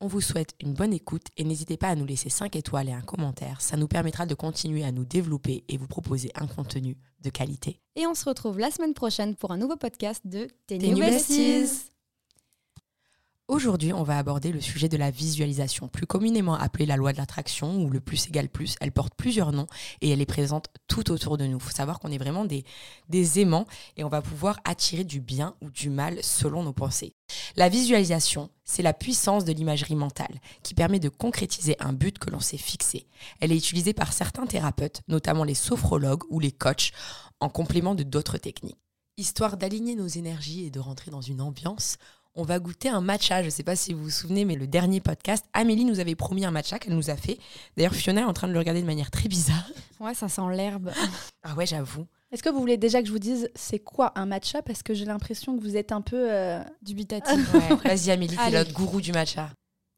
On vous souhaite une bonne écoute et n'hésitez pas à nous laisser 5 étoiles et un commentaire. Ça nous permettra de continuer à nous développer et vous proposer un contenu de qualité. Et on se retrouve la semaine prochaine pour un nouveau podcast de Tes Tes New New Besties. Besties. Aujourd'hui, on va aborder le sujet de la visualisation, plus communément appelée la loi de l'attraction ou le plus égale plus. Elle porte plusieurs noms et elle est présente tout autour de nous. Il faut savoir qu'on est vraiment des, aimants et on va pouvoir attirer du bien ou du mal selon nos pensées. La visualisation, c'est la puissance de l'imagerie mentale qui permet de concrétiser un but que l'on s'est fixé. Elle est utilisée par certains thérapeutes, notamment les sophrologues ou les coachs, en complément de d'autres techniques. Histoire d'aligner nos énergies et de rentrer dans une ambiance, on va goûter un matcha. Je ne sais pas si vous vous souvenez, mais le dernier podcast, Amélie nous avait promis un matcha qu'elle nous a fait. D'ailleurs, Fiona est en train de le regarder de manière très bizarre. Ouais, ça sent l'herbe. Ah ouais, j'avoue. Est-ce que vous voulez déjà que je vous dise c'est quoi un matcha? Parce que j'ai l'impression que vous êtes un peu... euh, Dubitatif. Ouais. Vas-y, Amélie, t'es notre gourou du matcha.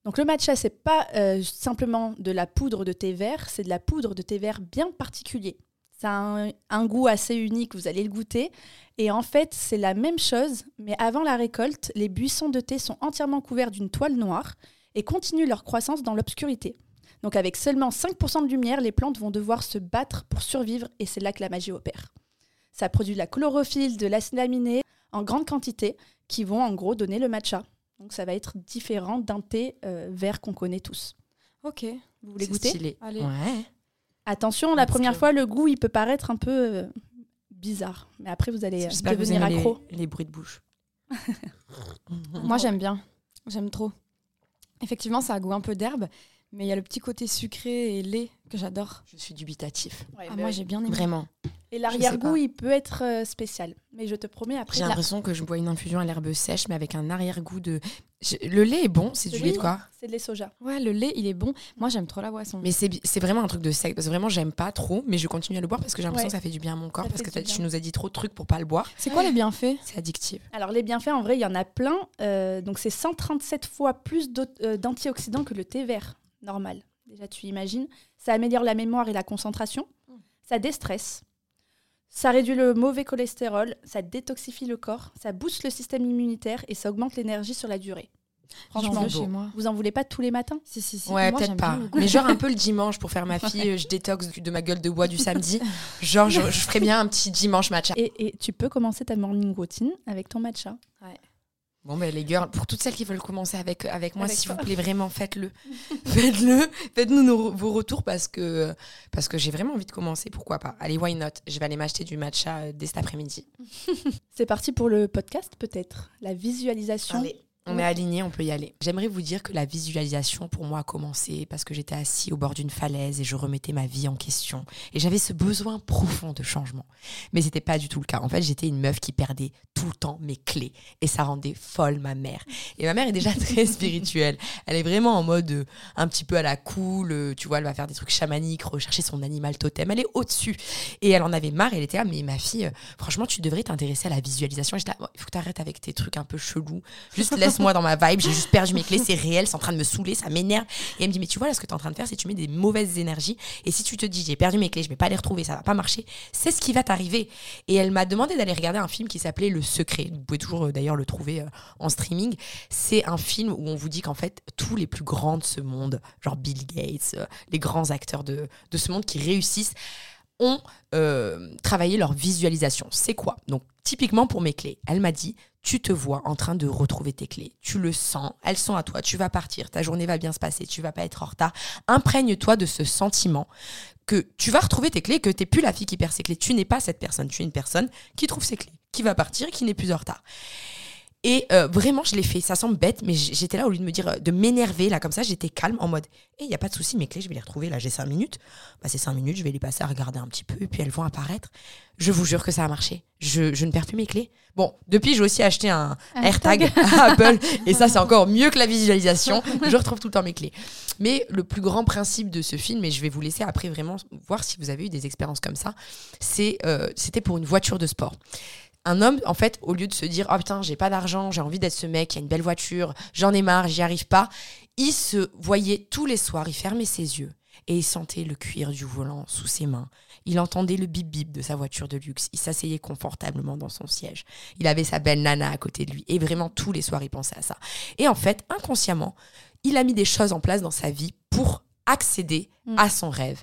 Donc le matcha, c'est pas euh, simplement de la poudre de thé vert, c'est de la poudre de thé vert bien particulier. Ça a un, un goût assez unique, vous allez le goûter. Et en fait, c'est la même chose, mais avant la récolte, les buissons de thé sont entièrement couverts d'une toile noire et continuent leur croissance dans l'obscurité. Donc avec seulement 5% de lumière, les plantes vont devoir se battre pour survivre et c'est là que la magie opère. Ça produit de la chlorophylle, de l'acide aminé en grande quantité qui vont en gros donner le matcha. Donc ça va être différent d'un thé euh, vert qu'on connaît tous. Ok. Vous voulez C'est goûter? stylé. Allez. Ouais. Attention, la première fois, le goût, il peut paraître un peu euh, bizarre. Mais après, vous allez euh, J'espère que vous devenir aimez les- accro. les bruits de bouche. Moi, j'aime bien. J'aime trop. Effectivement, ça a goût un peu d'herbe, mais il y a le petit côté sucré et lait que j'adore. Je suis dubitatif. Ah, moi, j'ai bien aimé. Vraiment. Et l'arrière-goût, il peut être euh, spécial. Mais je te promets, après, J'ai la- l'impression que je bois une infusion à l'herbe sèche, mais avec un arrière-goût de. Je- Le lait est bon, c'est du lait de quoi? c'est de lait soja. Ouais, le lait, il est bon. Moi, j'aime trop la boisson. Mais c'est vraiment un truc de sec. Parce que vraiment, j'aime pas trop, mais je continue à le boire parce que j'ai l'impression Ouais. que ça fait du bien à mon corps. Ça parce que bien. tu nous as dit trop de trucs pour pas le boire. C'est quoi les bienfaits? C'est addictif. Alors, les bienfaits, en vrai, il y en a plein. Euh, donc, c'est 137 fois plus euh, d'antioxydants que le thé vert normal. Déjà, tu imagines. Ça améliore la mémoire et la concentration. Mm. Ça déstresse. Ça réduit le mauvais cholestérol. Ça détoxifie le corps. Ça booste le système immunitaire et ça augmente l'énergie sur la durée. Franchement, chez moi. vous en voulez pas tous les matins Si, si, si. Ouais, peut-être pas. Mais genre un peu le dimanche pour faire ma fille, euh, je détox du- de ma gueule de bois du samedi. Genre, je, je ferais bien un petit dimanche matcha. et, et tu peux commencer ta morning routine avec ton matcha. Bon, ben les girls, pour toutes celles qui veulent commencer avec, avec moi, s'il vous plaît, vraiment, faites-le. faites-le. Faites-nous nos- vos retours parce que, parce que j'ai vraiment envie de commencer. Pourquoi pas Allez, why not? Je vais aller m'acheter du matcha euh, dès cet après-midi. C'est parti pour le podcast peut-être. La visualisation. On est alignés, on peut y aller. J'aimerais vous dire que la visualisation, pour moi, a commencé parce que j'étais assis au bord d'une falaise et je remettais ma vie en question. Et j'avais ce besoin profond de changement. Mais c'était pas du tout le cas. En fait, j'étais une meuf qui perdait tout le temps mes clés. Et ça rendait folle ma mère. Et ma mère est déjà très spirituelle. Elle est vraiment en mode euh, un petit peu à la cool. euh, Tu vois, elle va faire des trucs chamaniques, rechercher son animal totem. Elle est au-dessus. Et elle en avait marre. Elle était là, mais ma fille, euh, franchement, tu devrais t'intéresser à la visualisation. J'étais là, il faut que tu arrêtes avec tes trucs un peu chelous. Juste laisse-moi dans ma vibe. J'ai juste perdu mes clés. C'est réel. C'est en train de me saouler. Ça m'énerve. Et elle me dit, mais tu vois, là, ce que tu es en train de faire, c'est que tu mets des mauvaises énergies. Et si tu te dis, j'ai perdu mes clés, je vais pas les retrouver, ça va pas marcher, c'est ce qui va t'arriver. Et elle m'a demandé d'aller regarder un film qui s'appelait Le Secret. Vous pouvez toujours euh, d'ailleurs le trouver euh, en streaming. C'est un film où on vous dit qu'en fait, tous les plus grands de ce monde, genre Bill Gates, euh, les grands acteurs de, de ce monde qui réussissent, ont travaillé leur visualisation. C'est quoi? Donc, typiquement pour mes clés, elle m'a dit tu te vois en train de retrouver tes clés. Tu le sens, elles sont à toi, tu vas partir, ta journée va bien se passer, tu vas pas être en retard. Imprègne-toi de ce sentiment que tu vas retrouver tes clés, que tu n'es plus la fille qui perd ses clés. Tu n'es pas cette personne, tu es une personne qui trouve ses clés, qui va partir, qui n'est plus en retard. Et euh, vraiment, je l'ai fait. Ça semble bête, mais j'étais là au lieu de me dire, euh, de m'énerver, là, comme ça, j'étais calme en mode, et il n'y a pas de souci, mes clés, je vais les retrouver. Là, j'ai cinq minutes. Bah, ces cinq minutes, je vais les passer à regarder un petit peu, et puis elles vont apparaître. Je vous jure que ça a marché. Je, je ne perds plus mes clés. Bon, depuis, j'ai aussi acheté un Un AirTag à Apple, et ça, c'est encore mieux que la visualisation. Je retrouve tout le temps mes clés. Mais le plus grand principe de ce film, et je vais vous laisser après vraiment voir si vous avez eu des expériences comme ça, c'est euh, c'était pour une voiture de sport. Un homme, en fait, au lieu de se dire Oh putain, j'ai pas d'argent, j'ai envie d'être ce mec, il y a une belle voiture, j'en ai marre, j'y arrive pas, il se voyait tous les soirs, il fermait ses yeux et il sentait le cuir du volant sous ses mains. Il entendait le bip bip de sa voiture de luxe. Il s'asseyait confortablement dans son siège. Il avait sa belle nana à côté de lui. Et vraiment, tous les soirs, il pensait à ça. Et en fait, inconsciemment, il a mis des choses en place dans sa vie pour accéder Mm. à son rêve.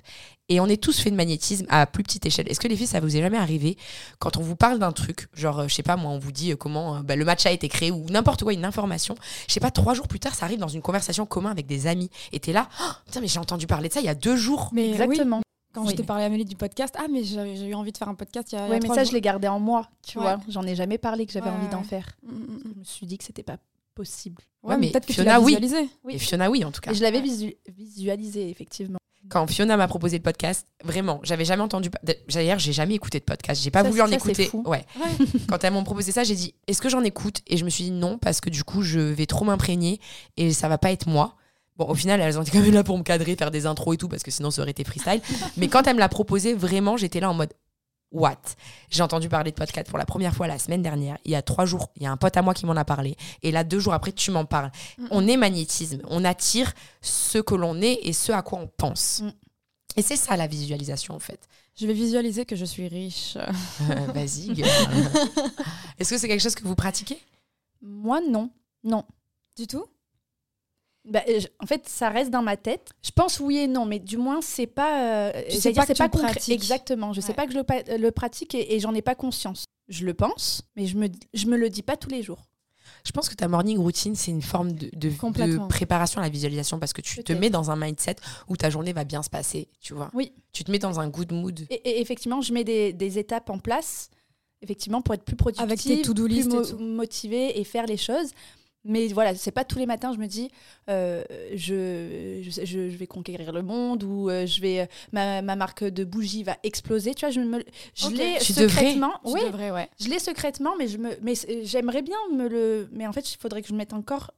Et on est tous fait de magnétisme à plus petite échelle. Est-ce que les filles, ça vous est jamais arrivé quand on vous parle d'un truc, genre, euh, je sais pas, moi, on vous dit euh, comment euh, bah, le match a été créé ou n'importe quoi, une information. Je sais pas, trois jours plus tard, ça arrive dans une conversation commune avec des amis. Et t'es là, Oh, putain, mais j'ai entendu parler de ça il y a deux jours. Mais oui, Exactement. quand Oui. je t'ai parlé Amélie du podcast, ah mais j'ai eu envie de faire un podcast il y a, Ouais, mais ça, jours. je l'ai gardé en moi, tu Ouais. vois. J'en ai jamais parlé que j'avais Ouais, envie d'en faire. Mm, mm, mm. Je me suis dit que c'était pas possible. Ouais, Ouais, mais mais peut-être que tu Fiona, l'as oui. visualisé. Oui. Et Fiona, oui, en tout cas. Et je l'avais Ouais. visu- visualisé, effectivement. Quand Fiona m'a proposé le podcast, vraiment, j'avais jamais entendu. D'ailleurs, j'ai jamais écouté de podcast. J'ai pas Ça, voulu en ça, écouter. fou. Ouais. Quand elles m'ont proposé ça, j'ai dit est-ce que j'en écoute? Et je me suis dit non, parce que du coup, je vais trop m'imprégner et ça va pas être moi. Bon, au final, elles ont été quand même là pour me cadrer, faire des intros et tout, parce que sinon, ça aurait été freestyle. Mais quand elle me l'a proposé, vraiment, j'étais là en mode What? J'ai entendu parler de podcast pour la première fois la semaine dernière. Il y a trois jours, il y a un pote à moi qui m'en a parlé. Et là, deux jours après, tu m'en parles. On est magnétisme. On attire ce que l'on est et ce à quoi on pense. Mm. Et c'est ça la visualisation, en fait. Je vais visualiser que je suis riche. Euh, Vas-y. gueule. Est-ce que c'est quelque chose que vous pratiquez? Moi, non. Non. Du tout? Bah, euh, je- en fait, ça reste dans ma tête. Je pense oui et non, mais du moins, c'est pas. euh, j'allais sais pas c'est que pas tu pratiques. Exactement. Je sais Ouais. pas que je le, le pratique et, et j'en ai pas conscience. Je le pense, mais je me, je me le dis pas tous les jours. Je pense que ta morning routine, c'est une forme de, de- de Complètement. préparation à la visualisation parce que tu te mets dans un mindset où ta journée va bien se passer, tu vois. Oui. Tu te mets dans un good mood. Et, et effectivement, je mets des, des étapes en place, effectivement, pour être plus productive, Avec tes plus et mo- tout. motivée et faire les choses. Mais voilà, c'est pas tous les matins je me dis euh, je, je, je- je vais conquérir le monde ou euh, je vais euh, ma, ma marque de bougie va exploser. Tu vois, je me je l'ai Tu devrais. secrètement. Oui, devrais, ouais. je l'ai secrètement, mais je me mais c'est- j'aimerais bien me le. Mais en fait, il faudrait que je mette encore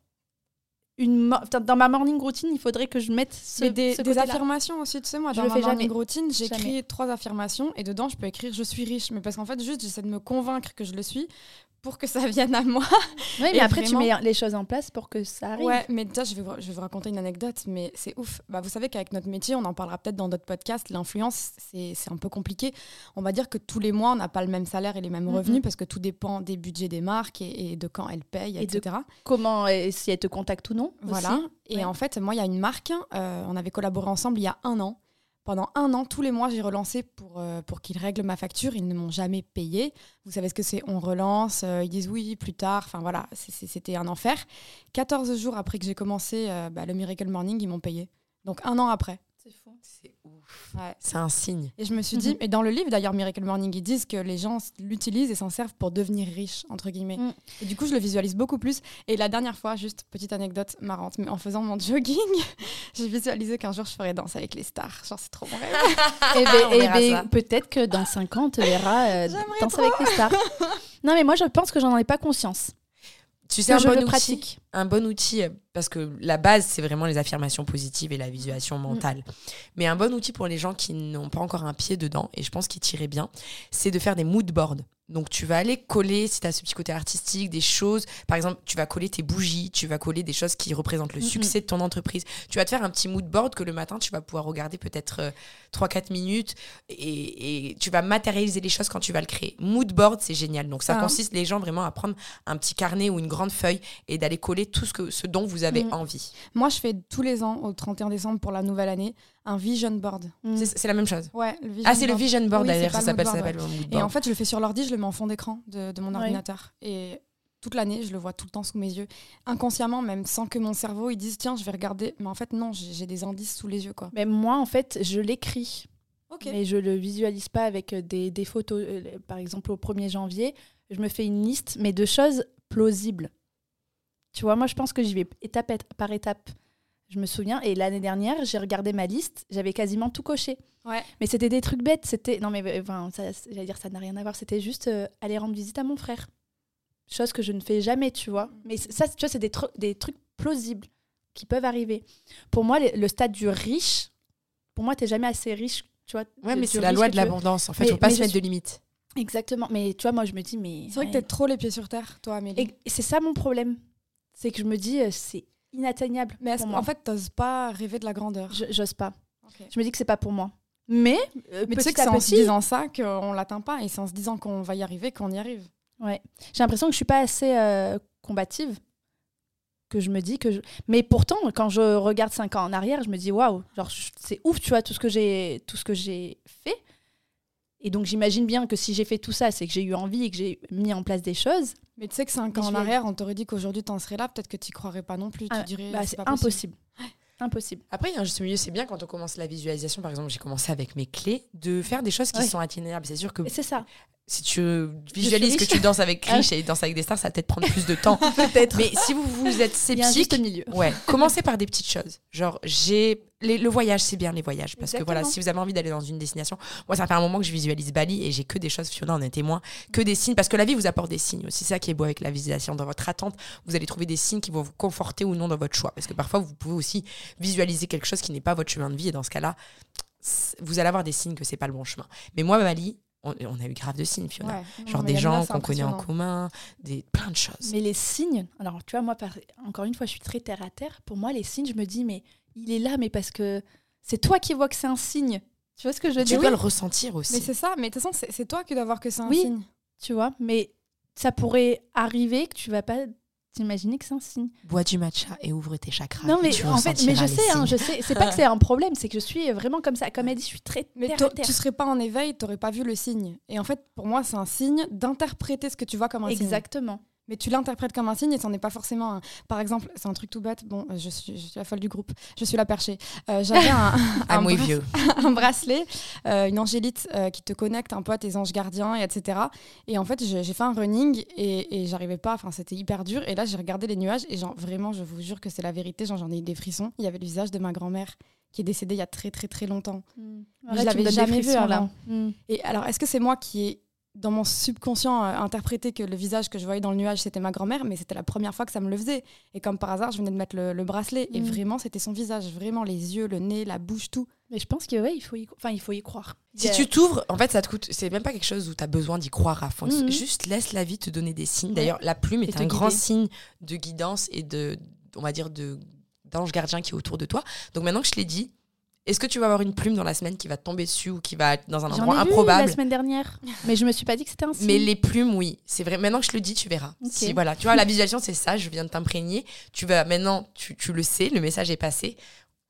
une dans ma morning routine, il faudrait que je mette ce, des, ce des côté-là. affirmations aussi, tu sais, moi, Je dans le ma fais morning jamais. routine, j'écris trois affirmations et dedans, je peux écrire je suis riche. Mais parce qu'en fait, juste, j'essaie de me convaincre que je le suis pour que ça vienne à moi. Oui, mais Et après vraiment- tu mets les choses en place pour que ça arrive. Ouais, mais déjà, je vais, vous, je vais vous raconter une anecdote, mais c'est ouf. Bah, vous savez qu'avec notre métier, on en parlera peut-être dans d'autres podcasts, l'influence, c'est un peu compliqué. On va dire que tous les mois, on n'a pas le même salaire et les mêmes revenus parce que tout dépend des budgets des marques et, et de quand elles payent, Et de etc. Comment et si elle te contacte ou non. Voilà. aussi. Et Ouais. en fait, moi, il y a une marque, euh, on avait collaboré ensemble il y a un an. Pendant un an, tous les mois, j'ai relancé pour, euh, pour qu'ils règlent ma facture. Ils ne m'ont jamais payé. Vous savez ce que c'est On relance, euh, ils disent oui, plus tard. Enfin voilà, c'était un enfer. 14 jours après que j'ai commencé euh, bah, le Miracle Morning, ils m'ont payé. Donc un an après. C'est fou. C'est ouf. Ouais. C'est un signe. Et je me suis dit, Mhm. et dans le livre d'ailleurs, Miracle Morning, ils disent que les gens l'utilisent et s'en servent pour devenir riches, entre guillemets. Mm. Et du coup, je le visualise beaucoup plus. Et la dernière fois, juste petite anecdote marrante, mais en faisant mon jogging, j'ai visualisé qu'un jour je ferais danser avec les stars. Genre, c'est trop mon rêve. Et ben, eh verra ben, ça. peut-être que dans 5 ans, on te verra euh, danser avec les stars. non, mais moi, je pense que j'en ai pas conscience. Tu sais, un bon, outil, pratique. un bon outil, parce que la base, c'est vraiment les affirmations positives et la visualisation mentale. Mais un bon outil pour les gens qui n'ont pas encore un pied dedans, et je pense qu'il tirait bien, c'est de faire des mood boards. Donc, tu vas aller coller, si tu as ce petit côté artistique, des choses. Par exemple, tu vas coller tes bougies, tu vas coller des choses qui représentent le succès de ton entreprise. Tu vas te faire un petit mood board que le matin, tu vas pouvoir regarder peut-être euh, 3-4 minutes et, et tu vas matérialiser les choses quand tu vas le créer. Mood board, c'est génial. Donc, ça Ah. consiste, les gens, vraiment à prendre un petit carnet ou une grande feuille et d'aller coller tout ce, que, ce dont vous avez Mhm. envie. Moi, je fais tous les ans, au 31 décembre pour la nouvelle année, un vision board. Mm. C'est la même chose. Ouais, le vision Ah, c'est le board. vision board Oui, d'ailleurs, ça s'appelle mood Et en fait, je le fais sur l'ordi, je le mets en fond d'écran de, de mon Ouais. ordinateur. Et toute l'année, je le vois tout le temps sous mes yeux. Inconsciemment, même sans que mon cerveau il dise tiens, je vais regarder. Mais en fait, non, j'ai des indices sous les yeux. quoi. Mais moi, en fait, je l'écris. Ok. Mais je le visualise pas avec euh, des, des photos. Euh, Par exemple, au 1er janvier, je me fais une liste, mais de choses plausibles. Tu vois, moi, je pense que j'y vais étape par étape. Je me souviens, et l'année dernière, j'ai regardé ma liste, j'avais quasiment tout coché. Ouais. Mais c'était des trucs bêtes. C'était non mais euh, enfin, ça, j'allais dire ça n'a rien à voir. C'était juste euh, aller rendre visite à mon frère. Chose que je ne fais jamais, tu vois. Mais ça, tu vois, c'est des, des trucs plausibles qui peuvent arriver. Pour moi, le, stade du riche, pour moi, tu n'es jamais assez riche, tu vois. Ouais, mais c'est la loi de l'abondance. En fait, il faut pas se mettre de limites. Exactement. Mais tu vois, moi, je me dis, mais. C'est vrai que tu es trop les pieds sur terre, toi, Amélie. Et c'est ça mon problème. C'est que je me dis, euh, c'est inatteignable. Mais en fait, t'oses pas rêver de la grandeur? J'ose pas. Je me dis que c'est pas pour moi. Mais, euh, mais tu sais que c'est en se disant ça qu'on l'atteint pas et c'est en se disant qu'on va y arriver qu'on y arrive. Ouais. J'ai l'impression que je suis pas assez euh, combative. Que je me dis que. Je... Mais pourtant, quand je regarde cinq ans en arrière, je me dis waouh, genre c'est ouf, tu vois, tout ce que j'ai tout ce que j'ai fait. Et donc j'imagine bien que si j'ai fait tout ça, c'est que j'ai eu envie et que j'ai mis en place des choses. Mais tu sais que cinq ans en arrière, on t'aurait dit qu'aujourd'hui tu en serais là, peut-être que tu croirais pas non plus. tu ah, dirais bah, c'est impossible. Impossible. Après, il y a un juste milieu, c'est bien quand on commence la visualisation, par exemple, j'ai commencé avec mes clés, de faire des choses qui sont atteignables. C'est sûr que. C'est ça. Si tu visualises que tu danses avec ah Rich et danses avec des stars, ça va peut-être prendre plus de temps. peut-être. Mais si vous, vous êtes sceptique, milieu. ouais, commencez par des petites choses. Genre, j'ai le voyage, c'est bien les voyages. Parce que voilà, si vous avez envie d'aller dans une destination, moi, ça fait un moment que je visualise Bali et j'ai que des choses, Fiona en est témoin, que des signes. Parce que la vie vous apporte des signes aussi. C'est ça qui est beau avec la visualisation. Dans votre attente, vous allez trouver des signes qui vont vous conforter ou non dans votre choix. Parce que parfois, vous pouvez aussi visualiser quelque chose qui n'est pas votre chemin de vie. Et dans ce cas-là, vous allez avoir des signes que c'est pas le bon chemin. Mais moi, Bali, on, a eu grave de signes, Fiona. Genre des gens qu'on connaît en commun, des, plein de choses. Mais les signes, alors tu vois, moi, encore une fois, je suis très terre à terre. Pour moi, les signes, je me dis, mais il est là, mais parce que c'est toi qui vois que c'est un signe. Tu vois ce que je veux dire Tu dois le ressentir aussi. Mais c'est ça, mais de toute façon, c'est toi qui dois voir que c'est un oui, signe. Tu vois, mais ça pourrait arriver que tu vas pas t'imaginer que c'est un signe. Bois du matcha et ouvre tes chakras. Non, mais en fait, mais je sais, hein, je sais. C'est pas que c'est un problème, c'est que je suis vraiment comme ça. Comme elle dit, je suis très. Mais terre tu serais pas en éveil, tu n'aurais pas vu le signe. Et en fait, pour moi, c'est un signe d'interpréter ce que tu vois comme un signe. Exactement mais tu l'interprètes comme un signe et ce n'est pas forcément un... Par exemple, c'est un truc tout bête, bon, je suis, je suis la folle du groupe, je suis la perchée. Euh, j'avais un, un, bracelet, euh, une angélite euh, qui te connecte un peu à tes anges gardiens, et etc. Et en fait, j'ai fait un running et, et j'arrivais pas, enfin, c'était hyper dur. Et là, j'ai regardé les nuages et genre, vraiment, je vous jure que c'est la vérité, j'en ai eu des frissons. Il y avait le visage de ma grand-mère qui est décédée il y a très très très longtemps. Mmh. je l'avais jamais vu avant. Mmh. Et alors, est-ce que c'est moi qui ai dans mon subconscient euh, interprété que le visage que je voyais dans le nuage c'était ma grand-mère, mais c'était la première fois que ça me le faisait. Et comme par hasard, je venais de mettre le, bracelet et mm. vraiment c'était son visage, vraiment les yeux, le nez, la bouche, tout. Mais je pense que ouais, il faut y, enfin, il faut y croire. Si tu t'ouvres, en fait, ça te coûte. C'est même pas quelque chose où tu as besoin d'y croire à fond. Mm-hmm. Juste laisse la vie te donner des signes. D'ailleurs, la plume est un grand signe de guidance et de, on va dire, de d'ange gardien qui est autour de toi. Donc maintenant que je l'ai dit, est-ce que tu vas avoir une plume dans la semaine qui va tomber dessus ou qui va être dans un endroit ai improbable la semaine dernière, mais je me suis pas dit que c'était un signe. Mais les plumes, oui, c'est vrai. Maintenant que je le dis, tu verras. Si voilà, tu vois, la visualisation, c'est ça. Je viens de t'imprégner. Tu vas maintenant, tu, tu, le sais, le message est passé.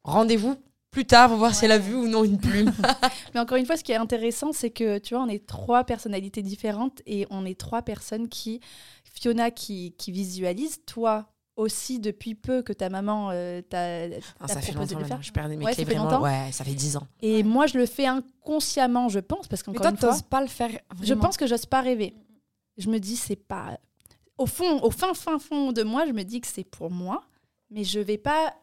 Rendez-vous plus tard pour voir si elle a vu ou non une plume. mais encore une fois, ce qui est intéressant, c'est que tu vois, on est trois personnalités différentes et on est trois personnes qui, Fiona qui, qui visualise, toi aussi depuis peu que ta maman euh, t'a ah, ça fait longtemps de faire. je perds mes ouais, clés vraiment ouais ça fait dix ans. Et moi je le fais inconsciemment je pense parce qu'encore une fois pas le faire je pense que j'ose pas rêver. Je me dis c'est pas au fond au fin fin fond de moi je me dis que c'est pour moi mais je vais pas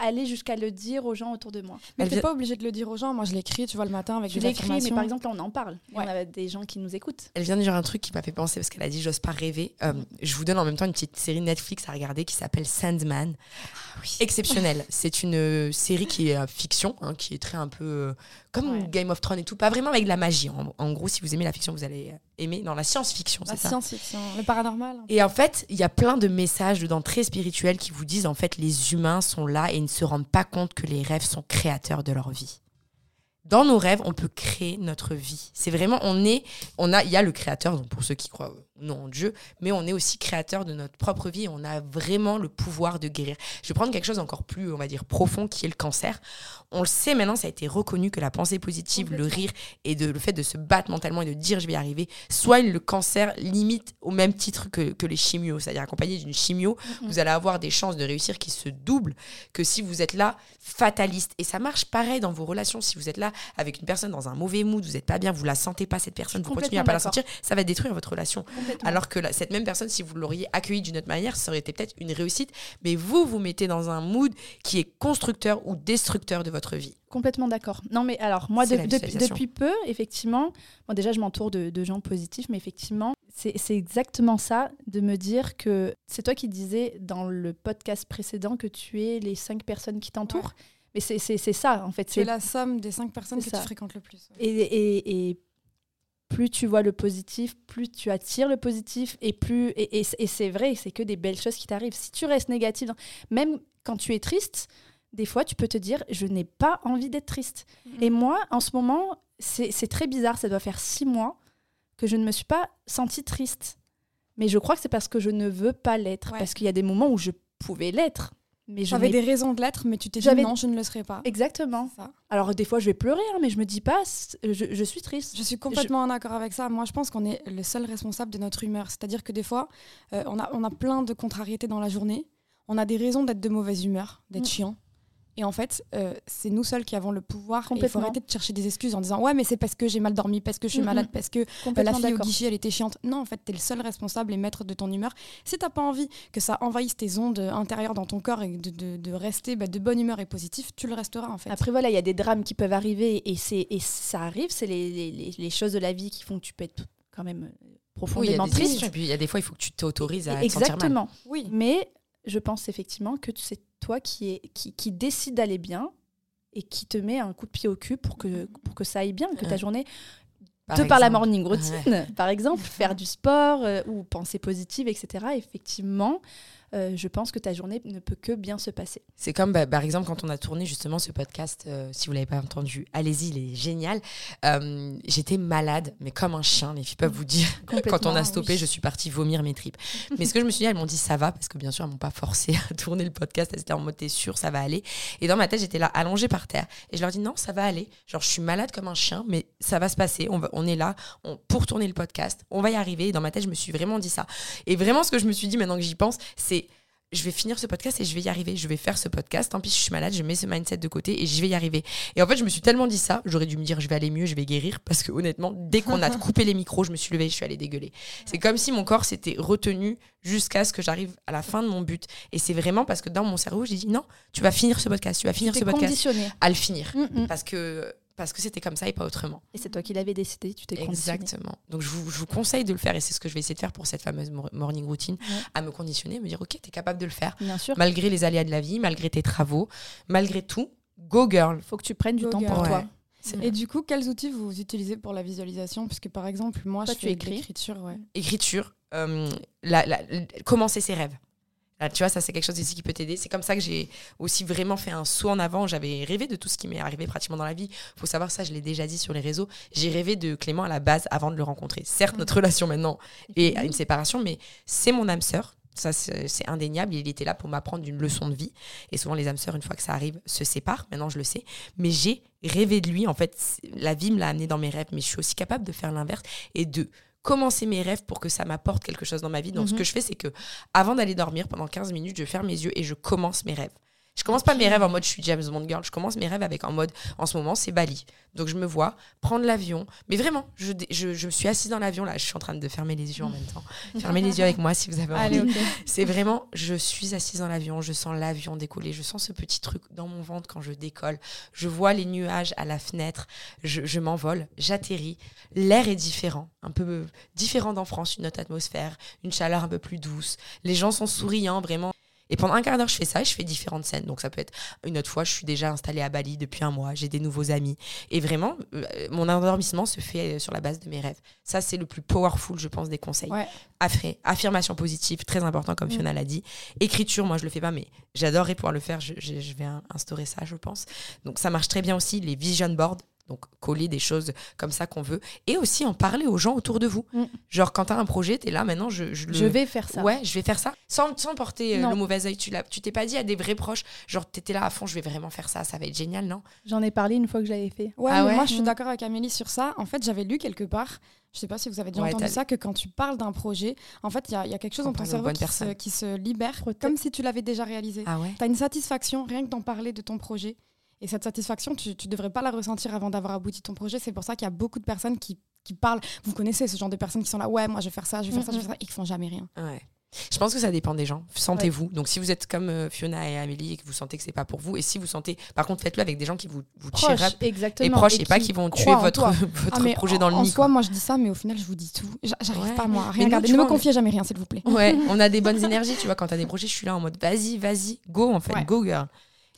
aller jusqu'à le dire aux gens autour de moi. Mais tu n'es pas obligé de le dire aux gens. Moi, je l'écris, tu vois, le matin avec je des affirmations. mais par exemple, on en parle. On a des gens qui nous écoutent. Elle vient de dire un truc qui m'a fait penser parce qu'elle a dit j'ose pas rêver. Euh, je vous donne en même temps une petite série Netflix à regarder qui s'appelle Sandman. Ah, oui. Exceptionnelle. C'est une euh, série qui est euh, fiction, hein, qui est très un peu comme Game of Thrones et tout, pas vraiment avec de la magie. En, gros, si vous aimez la fiction, vous allez aimer dans la science-fiction. La science-fiction, le paranormal. Et en fait, il y a plein de messages dedans très spirituels qui vous disent en fait les humains sont là et ils ne se rendent pas compte que les rêves sont créateurs de leur vie dans nos rêves, on peut créer notre vie. C'est vraiment, on est, on a, il y a le créateur, donc pour ceux qui croient non Dieu, mais on est aussi créateur de notre propre vie. On a vraiment le pouvoir de guérir. Je vais prendre quelque chose encore plus, on va dire, profond, qui est le cancer. On le sait maintenant, ça a été reconnu que la pensée positive, le rire et de, le fait de se battre mentalement et de dire je vais y arriver, soigne le cancer limite au même titre que, que les chimios. C'est-à-dire accompagné d'une chimio, vous allez avoir des chances de réussir qui se doublent que si vous êtes là fataliste. Et ça marche pareil dans vos relations. Si vous êtes là avec une personne dans un mauvais mood, vous n'êtes pas bien, vous la sentez pas cette personne, vous continuez à pas la sentir, ça va détruire votre relation. Alors que cette même personne, si vous l'auriez accueillie d'une autre manière, ça aurait été peut-être une réussite. Mais vous, vous mettez dans un mood qui est constructeur ou destructeur de votre vie. Complètement d'accord. Non, mais alors, moi, de- de- depuis peu, effectivement, bon, déjà, je m'entoure de, de gens positifs, mais effectivement, c'est exactement ça, de me dire que c'est toi qui disais dans le podcast précédent que tu es les cinq personnes qui t'entourent. Mais c'est ça, en fait. Tu es C'est la somme des cinq personnes que ça. tu fréquentes le plus. Et, et- et plus tu vois le positif, plus tu attires le positif, et plus et, et- et c'est vrai, c'est que des belles choses qui t'arrivent. Si tu restes négatif, même quand tu es triste, des fois tu peux te dire je n'ai pas envie d'être triste. Mhm. Et moi, en ce moment, c'est c'est très bizarre. Ça doit faire six mois que je ne me suis pas sentie triste. Mais je crois que c'est parce que je ne veux pas l'être, Ouais. parce qu'il y a des moments où je pouvais l'être, mais J'avais des raisons de l'être, mais tu t'es dit non, je ne le serai pas. exactement. Ça. Alors des fois je vais pleurer, hein, mais je me dis pas je suis triste. Je suis complètement en accord avec ça. Moi, je pense qu'on est le seul responsable de notre humeur. C'est-à-dire que des fois, euh, on, a, on a plein de contrariétés dans la journée. On a des raisons d'être de mauvaise humeur, d'être Mm. chiant. Et en fait, euh, c'est nous seuls qui avons le pouvoir. Et il faut arrêter de chercher des excuses en disant Ouais, mais c'est parce que j'ai mal dormi, parce que je suis Mm, malade, mm. parce que euh, la fille au guichet, elle était chiante. Non, en fait, tu es le seul responsable et maître de ton humeur. Si t'as pas envie que ça envahisse tes ondes intérieures dans ton corps et de, de- de rester bah, de bonne humeur et positif, tu le resteras en fait. Après voilà, il y a des drames qui peuvent arriver et, c'est, et ça arrive, c'est les, les- les- les choses de la vie qui font que tu peux être quand même euh, Oui, profondément triste. et puis il y a des fois, il faut que tu t'autorises à te sentir mal. Exactement. oui. Mais je pense effectivement que c'est toi qui, est, qui, qui décide d'aller bien et qui te met un coup de pied au cul pour que, pour que ça aille bien, que ta Ouais. journée, Par de par la morning routine, par exemple, faire du sport euh, ou penser positive, etc. Effectivement, euh, je pense que ta journée ne peut que bien se passer. C'est comme, bah, par exemple, quand on a tourné justement ce podcast, euh, si vous l'avez pas entendu, allez-y, il est génial. Euh, J'étais malade, mais comme un chien, les filles peuvent vous dire. Quand on a stoppé, oui. je suis partie vomir mes tripes. Mais ce que je me suis dit, elles m'ont dit ça va, parce que bien sûr, elles m'ont pas forcé à tourner le podcast. Elles étaient en mode t'es sûre, ça va aller? Et dans ma tête, j'étais là, allongée par terre. Et je leur dis non, ça va aller. Genre, je suis malade comme un chien, mais ça va se passer. On, va, on est là on- pour tourner le podcast. On va y arriver. Et dans ma tête, je me suis vraiment dit ça. Et vraiment, ce que je me suis dit maintenant que j'y pense, c'est je vais finir ce podcast et je vais y arriver. Je vais faire ce podcast. Tant pis, je suis malade, je mets ce mindset de côté et je vais y arriver. Et en fait, je me suis tellement dit ça, j'aurais dû me dire je vais aller mieux, je vais guérir. Parce que honnêtement, dès qu'on a coupé les micros, je me suis levée, je suis allée dégueuler. C'est comme si mon corps s'était retenu jusqu'à ce que j'arrive à la fin de mon but. Et c'est vraiment parce que dans mon cerveau, j'ai dit non, tu vas finir ce podcast, tu vas finir ce podcast conditionné. à le finir. Mm, mm. Parce que parce que c'était comme ça et pas autrement. Et c'est toi qui l'avais décidé, tu t'es conditionné. Exactement. Donc je vous, je vous conseille de le faire et c'est ce que je vais essayer de faire pour cette fameuse mor- morning routine, Ouais. à me conditionner, à me dire ok, t'es capable de le faire Bien sûr. malgré les aléas de la vie, malgré tes travaux, malgré tout. Go girl. faut que tu prennes du Go temps girl. pour toi. Ouais. Et du coup, quels outils vous utilisez pour la visualisation? Puisque par exemple, moi, Toi, je tu fais écris. l'écriture. Ouais. Écriture, euh, la- la- commencer ses rêves. Là, tu vois, ça c'est quelque chose ici qui peut t'aider. C'est comme ça que j'ai aussi vraiment fait un saut en avant. J'avais rêvé de tout ce qui m'est arrivé pratiquement dans la vie. faut savoir ça, je l'ai déjà dit sur les réseaux. J'ai rêvé de Clément à la base avant de le rencontrer. Certes, notre relation maintenant est à une séparation, mais c'est mon âme sœur. Ça, c'est indéniable. Il était là pour m'apprendre une leçon de vie. Et souvent, les âmes sœurs, une fois que ça arrive, se séparent. Maintenant, je le sais. Mais j'ai rêvé de lui. En fait, la vie me l'a amené dans mes rêves. Mais je suis aussi capable de faire l'inverse et de commencer mes rêves pour que ça m'apporte quelque chose dans ma vie. Donc, ce Mhm. que je fais, c'est que avant d'aller dormir, pendant 15 minutes, je ferme mes yeux et je commence mes rêves. Je commence pas mes rêves en mode je suis James Bond girl, je commence mes rêves avec en mode en ce moment c'est Bali. Donc je me vois prendre l'avion. Mais vraiment, je, je, je me suis assise dans l'avion là, je suis en train de fermer les yeux en même temps. Fermez les yeux avec moi si vous avez envie. C'est vraiment, je suis assise dans l'avion, je sens l'avion décoller, je sens ce petit truc dans mon ventre quand je décolle, je vois les nuages à la fenêtre, je, je m'envole, j'atterris, l'air est différent, un peu différent d'en France, une autre atmosphère, une chaleur un peu plus douce, les gens sont souriants, vraiment. Et pendant un quart d'heure, je fais ça et je fais différentes scènes. Donc ça peut être une autre fois, je suis déjà installée à Bali depuis un mois, j'ai des nouveaux amis. Et vraiment, euh, mon endormissement se fait euh, sur la base de mes rêves. Ça, c'est le plus powerful, je pense, des conseils. Ouais. Affirmation positive, très important, comme Mm. Fiona l'a dit. Écriture, moi, je le fais pas, mais j'adorerais pouvoir le faire. Je, je- je vais in- instaurer ça, je pense. Donc ça marche très bien aussi, les vision boards. Donc, coller des choses comme ça qu'on veut. Et aussi en parler aux gens autour de vous. Mm. Genre, quand tu as un projet, tu es là, maintenant, je, je le. Je vais faire ça. Ouais, je vais faire ça. Sans, sans porter euh, Non. le mauvais œil. Tu l'as- tu t'es pas dit à des vrais proches, genre, tu étais là à fond, je vais vraiment faire ça, ça va être génial, non? J'en ai parlé une fois que je l'avais fait. Ouais, Ah ouais moi je suis Mm. d'accord avec Amélie sur ça. En fait, j'avais lu quelque part, je sais pas si vous avez déjà Ouais, entendu ça, que quand tu parles d'un projet, en fait, il y, a- il y a quelque chose On dans ton cerveau qui se, qui se libère, Protect- comme si tu l'avais déjà réalisé. Ah ouais Tu as une satisfaction rien que d'en parler de ton projet. Et cette satisfaction, tu ne devrais pas la ressentir avant d'avoir abouti ton projet. C'est pour ça qu'il y a beaucoup de personnes qui, qui, parlent. Vous connaissez ce genre de personnes qui sont là, ouais, moi je vais faire ça, je vais faire ça, je vais faire ça, et qui font jamais rien. Ouais. Je pense que ça dépend des gens. Sentez-vous. Donc, si vous êtes comme euh, Fiona et Amélie et que vous sentez que c'est pas pour vous, et si vous sentez, par contre, faites-le avec des gens qui vous, vous proches, exactement. et proches et, pas qui vont tuer votre, votre ah, projet dans le en nid. En soi, moi, je dis ça, mais au final, je vous dis tout. J'arrive pas, moi, à rien garder. Ne me confiez jamais rien, s'il vous plaît. Ouais, on a des bonnes énergies, tu vois. Quand t'as des projets, je suis là en mode vas-y, vas-y, go, en fait, go, girl.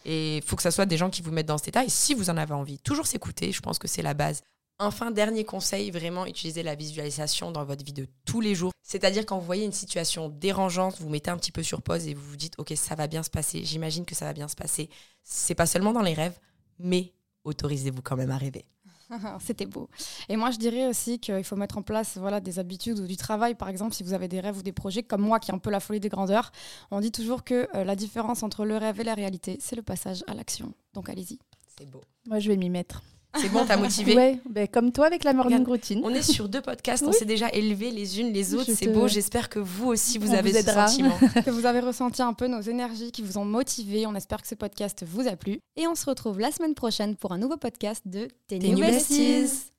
Et il faut que ça soit des gens qui vous mettent dans cet état. Et si vous en avez envie, toujours s'écouter, je pense que c'est la base. Enfin, dernier conseil, vraiment utiliser la visualisation dans votre vie de tous les jours. C'est-à-dire quand vous voyez une situation dérangeante, vous mettez un petit peu sur pause et vous vous dites OK, ça va bien se passer, j'imagine que ça va bien se passer. C'est pas seulement dans les rêves, mais autorisez-vous quand même à rêver. C'était beau. Et moi, je dirais aussi qu'il faut mettre en place voilà, des habitudes ou du travail. Par exemple, si vous avez des rêves ou des projets, comme moi qui ai un peu la folie des grandeurs, on dit toujours que euh, la différence entre le rêve et la réalité, c'est le passage à l'action. Donc allez-y. C'est beau. Moi, je vais m'y mettre. C'est bon, t'as motivé Ouais, ben, comme toi avec la morning routine. On est sur deux podcasts, on s'est déjà élevés les unes les autres. C'est beau, j'espère que vous aussi vous avez ce sentiment. que vous avez ressenti un peu nos énergies qui vous ont motivé. On espère que ce podcast vous a plu. Et on se retrouve la semaine prochaine pour un nouveau podcast de Tes New Besties.